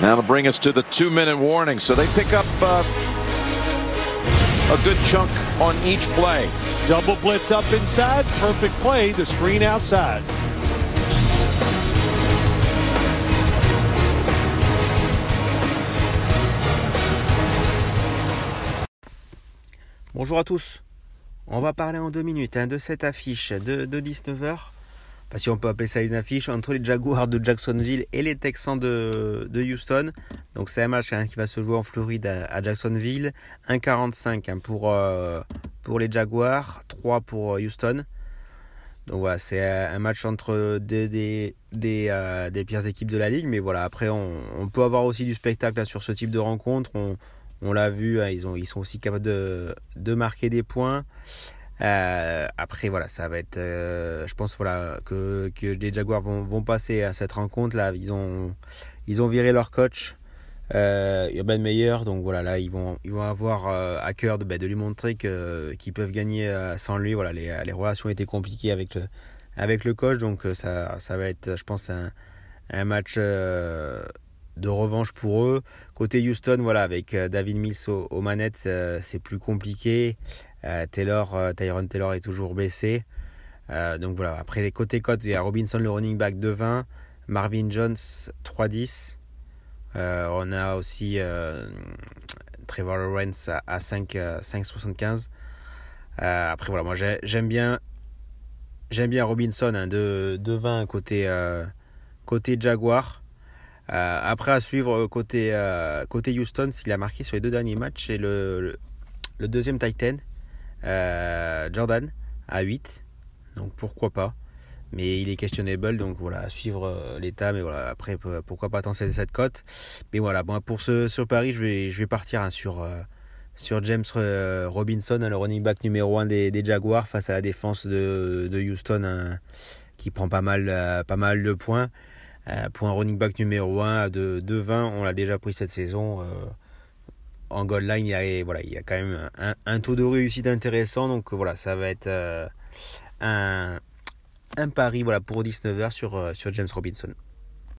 Now to bring us to the two-minute warning. So they pick up uh, a good chunk on each play. Double blitz up inside. Perfect play. The screen outside. Bonjour à tous. On va parler en deux minutes hein, de cette affiche de, 19h. Si on peut appeler ça une affiche entre les Jaguars de Jacksonville et les Texans de, Houston. Donc c'est un match hein, qui va se jouer en Floride à, Jacksonville. 1,45 hein, pour, euh, pour les Jaguars, 3 pour Houston. Donc voilà, c'est un match entre des, des, des, euh, des, pires équipes de la ligue. Mais voilà, après on, peut avoir aussi du spectacle sur ce type de rencontre. On, l'a vu, hein, ils, ont, ils sont aussi capables de, de marquer des points. Euh, après, voilà, ça va être. Euh, je pense voilà, que, que les Jaguars vont, vont, passer à cette rencontre. Là, ils ont, ils ont viré leur coach, euh, Urban Meyer. Donc voilà, là, ils vont, ils vont avoir euh, à cœur de, bah, de lui montrer qu'ils peuvent gagner sans lui. Voilà, les, les, relations étaient compliquées avec le, avec le coach. Donc ça, ça va être, je pense, un, un match de revanche pour eux. Côté Houston, voilà, avec euh, David Mills aux, manettes, euh, c'est plus compliqué. Euh, Taylor, Tyron Taylor est toujours baissé. donc voilà, après les côtés cotes, il y a Robinson le running back de 20, Marvin Jones 3-10. on a aussi Trevor Lawrence à 5,75. après voilà, moi j'aime bien j'aime bien Robinson hein, de, de 20 côté, côté Jaguar. Euh, après, à suivre euh, côté, euh, côté Houston, s'il a marqué sur les deux derniers matchs, c'est le, le, deuxième Titan, Jordan, à 8. Donc pourquoi pas. Mais il est questionnable, donc voilà, à suivre l'état. Mais voilà, après, pourquoi pas tenter cette cote. Mais voilà, bon, pour ce sur Paris, je vais, je vais partir hein, sur, sur James Robinson, hein, le running back numéro 1 des, des, Jaguars, face à la défense de, de Houston, hein, qui prend pas mal, pas mal de points. Euh, pour un running back numéro 1 de, de 20, on l'a déjà pris cette saison. Euh, en goal line, il y, a, voilà, il y quand même un, taux de réussite intéressant. Donc voilà, ça va être euh, un, pari voilà, pour 19h sur, sur James Robinson.